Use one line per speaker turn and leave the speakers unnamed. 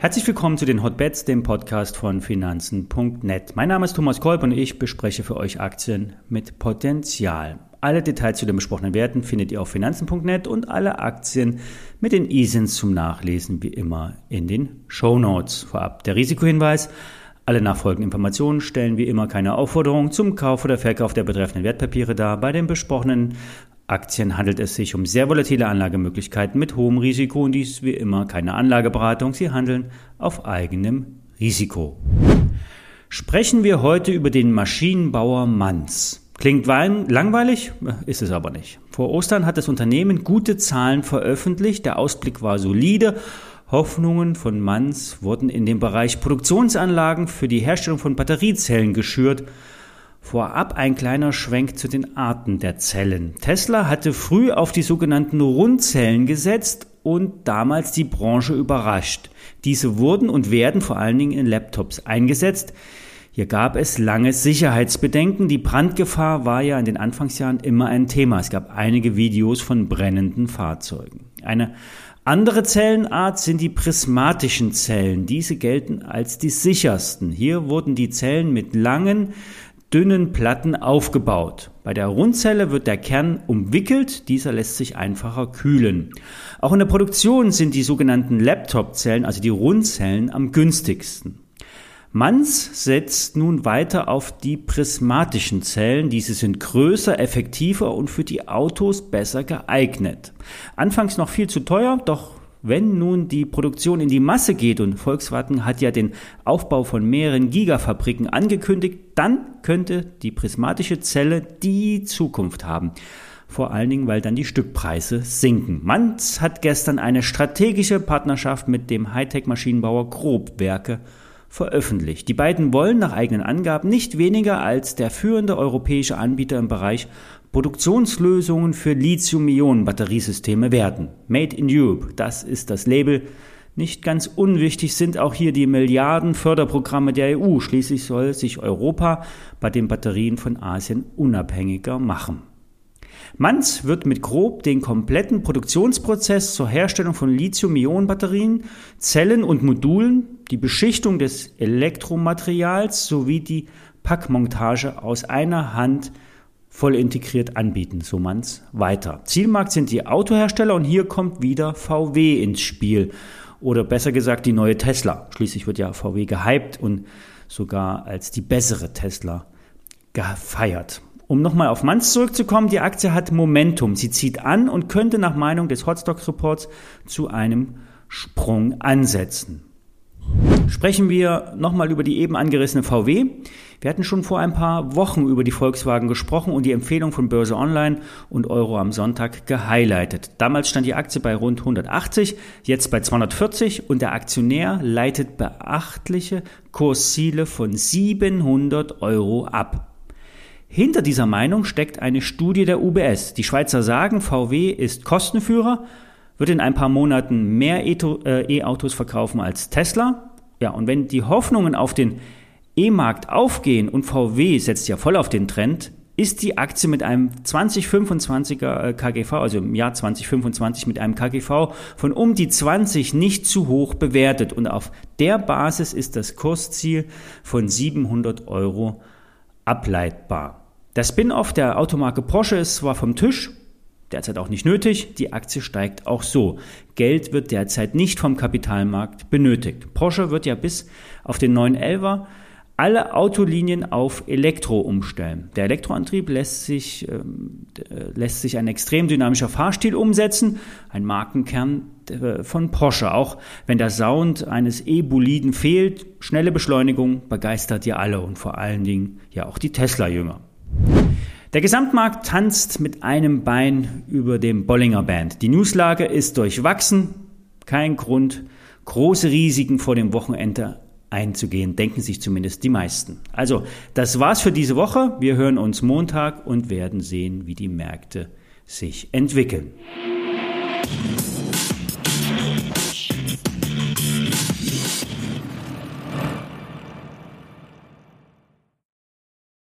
Herzlich willkommen zu den Hotbets, dem Podcast von Finanzen.net. Mein Name ist Thomas Kolb und ich bespreche für euch Aktien mit Potenzial. Alle Details zu den besprochenen Werten findet ihr auf Finanzen.net und alle Aktien mit den ISINs zum Nachlesen wie immer in den Show Notes. Vorab der Risikohinweis. Alle nachfolgenden Informationen stellen wie immer keine Aufforderung zum Kauf oder Verkauf der betreffenden Wertpapiere dar. Bei den besprochenen Aktien handelt es sich um sehr volatile Anlagemöglichkeiten mit hohem Risiko und dies wie immer keine Anlageberatung. Sie handeln auf eigenem Risiko. Sprechen wir heute über den Maschinenbauer Manz. Klingt langweilig, ist es aber nicht. Vor Ostern hat das Unternehmen gute Zahlen veröffentlicht, der Ausblick war solide. Hoffnungen von Manz wurden in dem Bereich Produktionsanlagen für die Herstellung von Batteriezellen geschürt. Vorab ein kleiner Schwenk zu den Arten der Zellen. Tesla hatte früh auf die sogenannten Rundzellen gesetzt und damals die Branche überrascht. Diese wurden und werden vor allen Dingen in Laptops eingesetzt. Hier gab es lange Sicherheitsbedenken. Die Brandgefahr war ja in den Anfangsjahren immer ein Thema. Es gab einige Videos von brennenden Fahrzeugen. Eine andere Zellenart sind die prismatischen Zellen. Diese gelten als die sichersten. Hier wurden die Zellen mit langen, dünnen Platten aufgebaut. Bei der Rundzelle wird der Kern umwickelt, dieser lässt sich einfacher kühlen. Auch in der Produktion sind die sogenannten Laptop-Zellen, also die Rundzellen, am günstigsten. Manz setzt nun weiter auf die prismatischen Zellen. Diese sind größer, effektiver und für die Autos besser geeignet. Anfangs noch viel zu teuer, doch wenn nun die Produktion in die Masse geht und Volkswagen hat ja den Aufbau von mehreren Gigafabriken angekündigt, dann könnte die prismatische Zelle die Zukunft haben. Vor allen Dingen, weil dann die Stückpreise sinken. Manz hat gestern eine strategische Partnerschaft mit dem Hightech-Maschinenbauer Grobwerke veröffentlicht. Die beiden wollen nach eigenen Angaben nicht weniger als der führende europäische Anbieter im Bereich Produktionslösungen für Lithium-Ionen-Batteriesysteme werden. Made in Europe, das ist das Label. Nicht ganz unwichtig sind auch hier die Milliarden Förderprogramme der EU. Schließlich soll sich Europa bei den Batterien von Asien unabhängiger machen. Manz wird mit Grob den kompletten Produktionsprozess zur Herstellung von Lithium-Ionen-Batterien, Zellen und Modulen, die Beschichtung des Elektromaterials sowie die Packmontage aus einer Hand voll integriert anbieten, so Manz weiter. Zielmarkt sind die Autohersteller und hier kommt wieder VW ins Spiel. Oder besser gesagt die neue Tesla. Schließlich wird ja VW gehypt und sogar als die bessere Tesla gefeiert. Um nochmal auf Manz zurückzukommen, die Aktie hat Momentum. Sie zieht an und könnte nach Meinung des Hotstock Reports zu einem Sprung ansetzen. Sprechen wir nochmal über die eben angerissene VW. Wir hatten schon vor ein paar Wochen über die Volkswagen gesprochen und die Empfehlung von Börse Online und Euro am Sonntag gehighlightet. Damals stand die Aktie bei rund 180, jetzt bei 240 und der Aktionär leitet beachtliche Kursziele von 700 Euro ab. Hinter dieser Meinung steckt eine Studie der UBS. Die Schweizer sagen, VW ist Kostenführer, wird in ein paar Monaten mehr äh, E-Autos verkaufen als Tesla. Ja, und wenn die Hoffnungen auf den E-Markt aufgehen und VW setzt ja voll auf den Trend, ist die Aktie mit einem 2025er äh, KGV, also im Jahr 2025 mit einem KGV von um die 20 nicht zu hoch bewertet. Und auf der Basis ist das Kursziel von 700 Euro ableitbar. Der Spin-off der Automarke Porsche ist zwar vom Tisch, derzeit auch nicht nötig, die Aktie steigt auch so. Geld wird derzeit nicht vom Kapitalmarkt benötigt. Porsche wird ja bis auf den 911er alle Autolinien auf Elektro umstellen. Der Elektroantrieb lässt sich, äh, lässt sich ein extrem dynamischer Fahrstil umsetzen, ein Markenkern äh, von Porsche. Auch wenn der Sound eines E-Boliden fehlt, schnelle Beschleunigung begeistert ja alle und vor allen Dingen ja auch die Tesla-Jünger. Der Gesamtmarkt tanzt mit einem Bein über dem Bollinger Band. Die Newslage ist durchwachsen. Kein Grund, große Risiken vor dem Wochenende einzugehen, denken sich zumindest die meisten. Also, das war's für diese Woche. Wir hören uns Montag und werden sehen, wie die Märkte sich entwickeln.